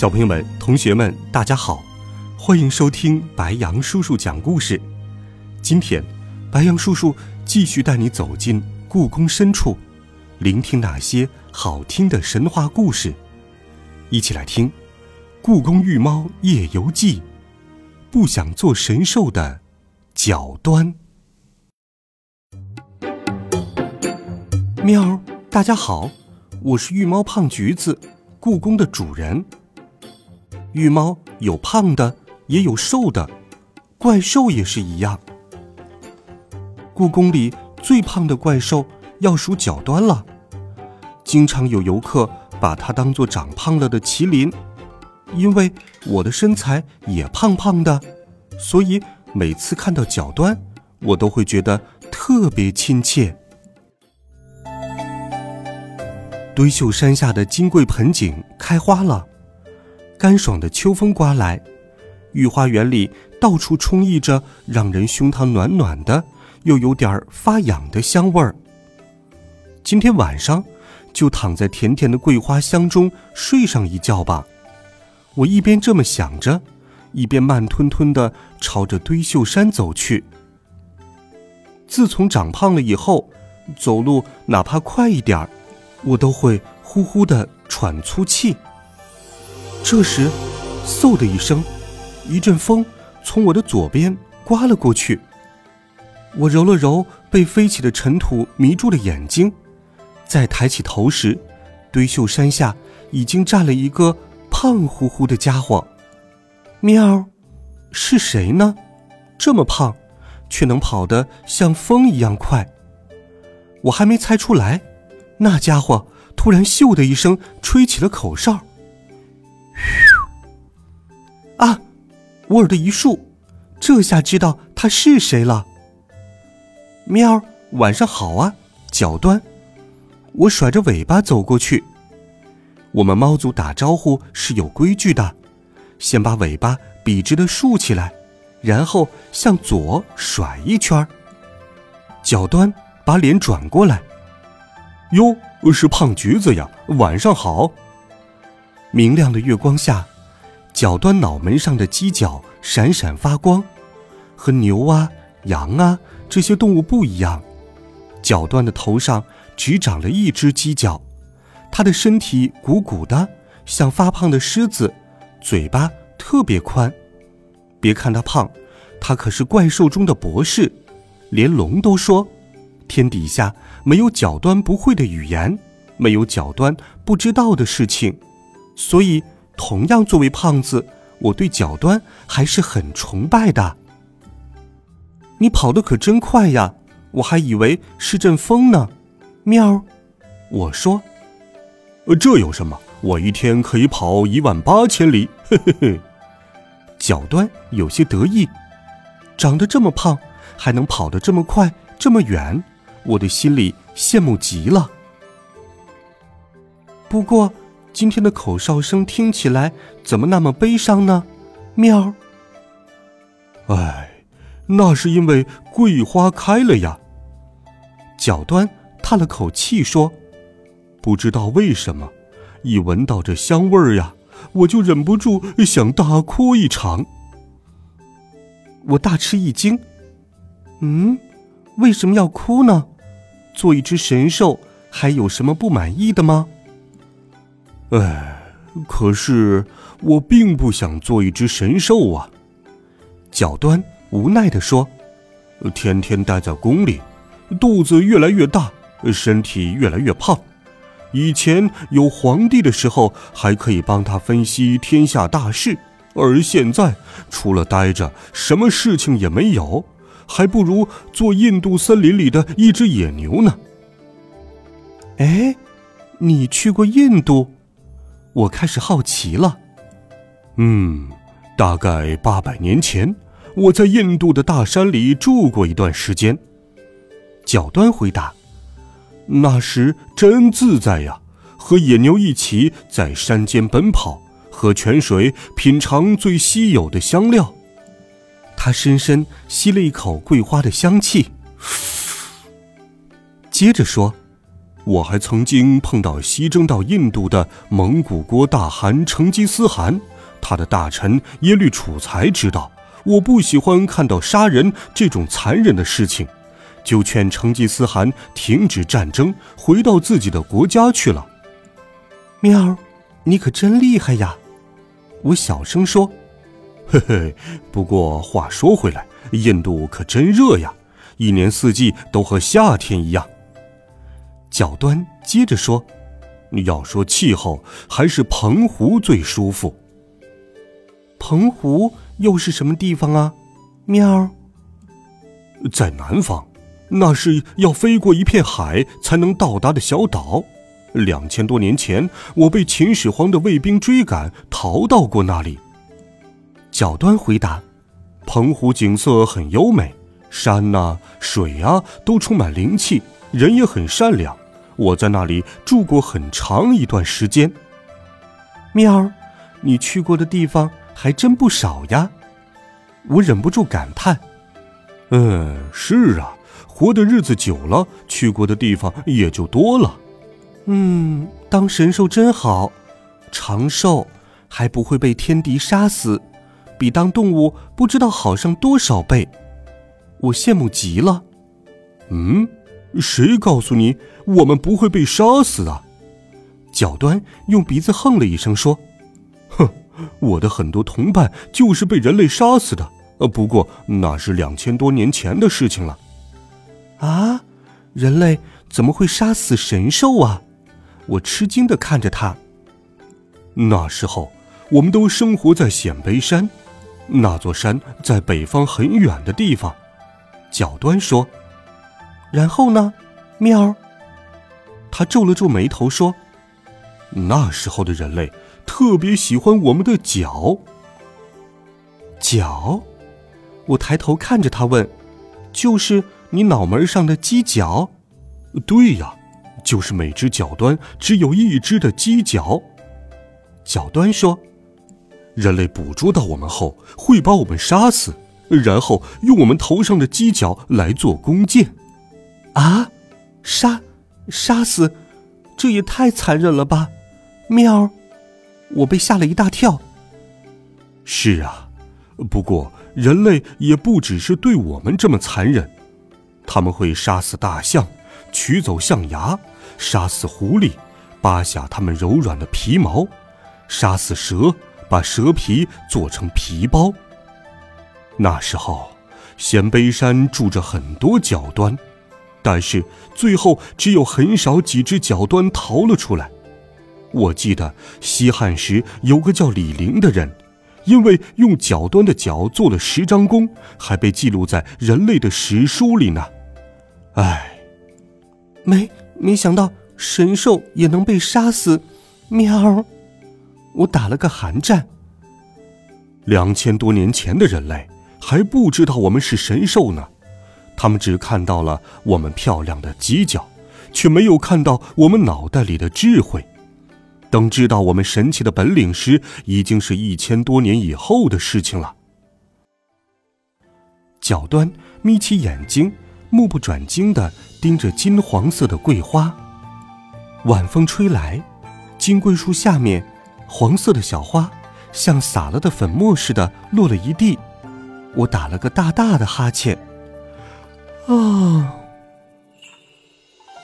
小朋友们、同学们，大家好，欢迎收听白杨叔叔讲故事。今天，白杨叔叔继续带你走进故宫深处，聆听那些好听的神话故事。一起来听《故宫御猫夜游记》，不想做神兽的角端。喵，大家好，我是御猫胖橘子，故宫的主人。御猫有胖的，也有瘦的，怪兽也是一样。故宫里最胖的怪兽要数角端了，经常有游客把它当做长胖了的麒麟。因为我的身材也胖胖的，所以每次看到角端，我都会觉得特别亲切。堆秀山下的金桂盆景开花了。干爽的秋风刮来，御花园里到处充溢着让人胸膛暖暖的，又有点发痒的香味儿。今天晚上就躺在甜甜的桂花香中睡上一觉吧。我一边这么想着，一边慢吞吞的朝着堆秀山走去。自从长胖了以后，走路哪怕快一点儿，我都会呼呼的喘粗气。这时，嗖的一声，一阵风从我的左边刮了过去。我揉了揉被飞起的尘土迷住了眼睛，再抬起头时，堆秀山下已经站了一个胖乎乎的家伙。喵，是谁呢？这么胖，却能跑得像风一样快。我还没猜出来，那家伙突然咻的一声吹起了口哨。啊！我耳朵一竖，这下知道他是谁了。喵，晚上好啊，脚端。我甩着尾巴走过去。我们猫族打招呼是有规矩的，先把尾巴笔直的竖起来，然后向左甩一圈。脚端把脸转过来。哟，是胖橘子呀，晚上好。明亮的月光下，角端脑门上的犄角闪闪发光，和牛啊、羊啊这些动物不一样。角端的头上只长了一只犄角，它的身体鼓鼓的，像发胖的狮子，嘴巴特别宽。别看它胖，它可是怪兽中的博士，连龙都说，天底下没有角端不会的语言，没有角端不知道的事情。所以，同样作为胖子，我对角端还是很崇拜的。你跑得可真快呀！我还以为是阵风呢。喵，我说，呃，这有什么？我一天可以跑一万八千里。嘿嘿嘿。角端有些得意，长得这么胖，还能跑得这么快这么远，我的心里羡慕极了。不过。今天的口哨声听起来怎么那么悲伤呢？喵。哎，那是因为桂花开了呀。角端叹了口气说：“不知道为什么，一闻到这香味儿呀，我就忍不住想大哭一场。”我大吃一惊。嗯，为什么要哭呢？做一只神兽还有什么不满意的吗？哎，可是我并不想做一只神兽啊！角端无奈地说：“天天待在宫里，肚子越来越大，身体越来越胖。以前有皇帝的时候，还可以帮他分析天下大事，而现在除了待着，什么事情也没有，还不如做印度森林里的一只野牛呢。”哎，你去过印度？我开始好奇了。嗯，大概八百年前，我在印度的大山里住过一段时间。角端回答：“那时真自在呀，和野牛一起在山间奔跑，喝泉水，品尝最稀有的香料。”他深深吸了一口桂花的香气，接着说。我还曾经碰到西征到印度的蒙古国大汗成吉思汗，他的大臣耶律楚材知道我不喜欢看到杀人这种残忍的事情，就劝成吉思汗停止战争，回到自己的国家去了。喵，你可真厉害呀！我小声说：“嘿嘿，不过话说回来，印度可真热呀，一年四季都和夏天一样。”角端接着说：“要说气候，还是澎湖最舒服。澎湖又是什么地方啊？”喵，在南方，那是要飞过一片海才能到达的小岛。两千多年前，我被秦始皇的卫兵追赶，逃到过那里。角端回答：“澎湖景色很优美，山呐、水啊，都充满灵气，人也很善良。”我在那里住过很长一段时间。喵儿，你去过的地方还真不少呀！我忍不住感叹。嗯，是啊，活的日子久了，去过的地方也就多了。嗯，当神兽真好，长寿，还不会被天敌杀死，比当动物不知道好上多少倍。我羡慕极了。嗯。谁告诉你我们不会被杀死啊？角端用鼻子哼了一声说：“哼，我的很多同伴就是被人类杀死的。呃，不过那是两千多年前的事情了。”啊，人类怎么会杀死神兽啊？我吃惊的看着他。那时候我们都生活在显卑山，那座山在北方很远的地方。角端说。然后呢，喵。他皱了皱眉头说：“那时候的人类特别喜欢我们的脚。”脚？我抬头看着他问：“就是你脑门上的犄角？”“对呀，就是每只脚端只有一只的犄角。”脚端说：“人类捕捉到我们后，会把我们杀死，然后用我们头上的犄角来做弓箭。”啊，杀，杀死，这也太残忍了吧！喵，我被吓了一大跳。是啊，不过人类也不只是对我们这么残忍，他们会杀死大象，取走象牙；杀死狐狸，扒下它们柔软的皮毛；杀死蛇，把蛇皮做成皮包。那时候，鲜卑山住着很多角端。但是最后只有很少几只角端逃了出来。我记得西汉时有个叫李陵的人，因为用角端的角做了十张弓，还被记录在人类的史书里呢。唉，没没想到神兽也能被杀死，喵！我打了个寒战。两千多年前的人类还不知道我们是神兽呢。他们只看到了我们漂亮的犄角，却没有看到我们脑袋里的智慧。等知道我们神奇的本领时，已经是一千多年以后的事情了。角端眯起眼睛，目不转睛地盯着金黄色的桂花。晚风吹来，金桂树下面，黄色的小花像撒了的粉末似的落了一地。我打了个大大的哈欠。啊！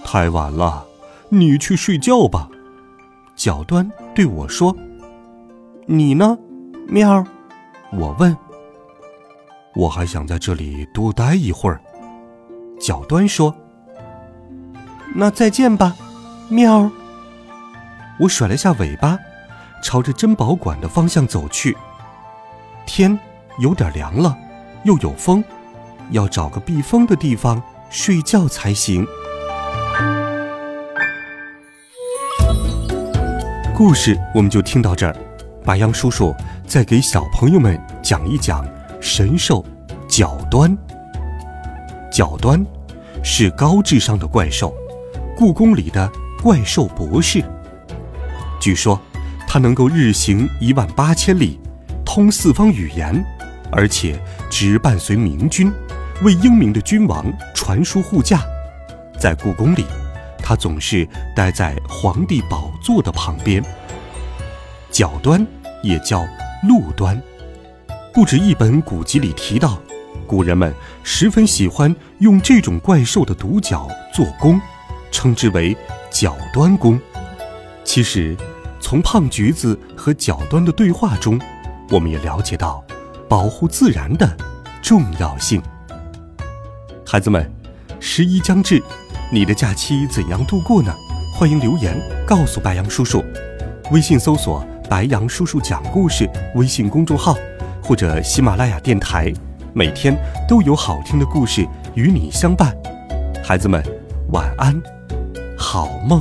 太晚了，你去睡觉吧。角端对我说：“你呢，喵？”我问。我还想在这里多待一会儿。角端说：“那再见吧，喵。”我甩了下尾巴，朝着珍宝馆的方向走去。天有点凉了，又有风。要找个避风的地方睡觉才行。故事我们就听到这儿，白杨叔叔再给小朋友们讲一讲神兽角端。角端是高智商的怪兽，故宫里的怪兽博士。据说它能够日行一万八千里，通四方语言，而且只伴随明君，为英明的君王传书护驾。在故宫里。他总是待在皇帝宝座的旁边。角端也叫鹿端，不止一本古籍里提到，古人们十分喜欢用这种怪兽的独角做弓，称之为角端弓。其实，从胖橘子和角端的对话中，我们也了解到保护自然的重要性。孩子们，十一将至。你的假期怎样度过呢？欢迎留言告诉白杨叔叔。微信搜索“白杨叔叔讲故事”微信公众号，或者喜马拉雅电台，每天都有好听的故事与你相伴。孩子们，晚安，好梦。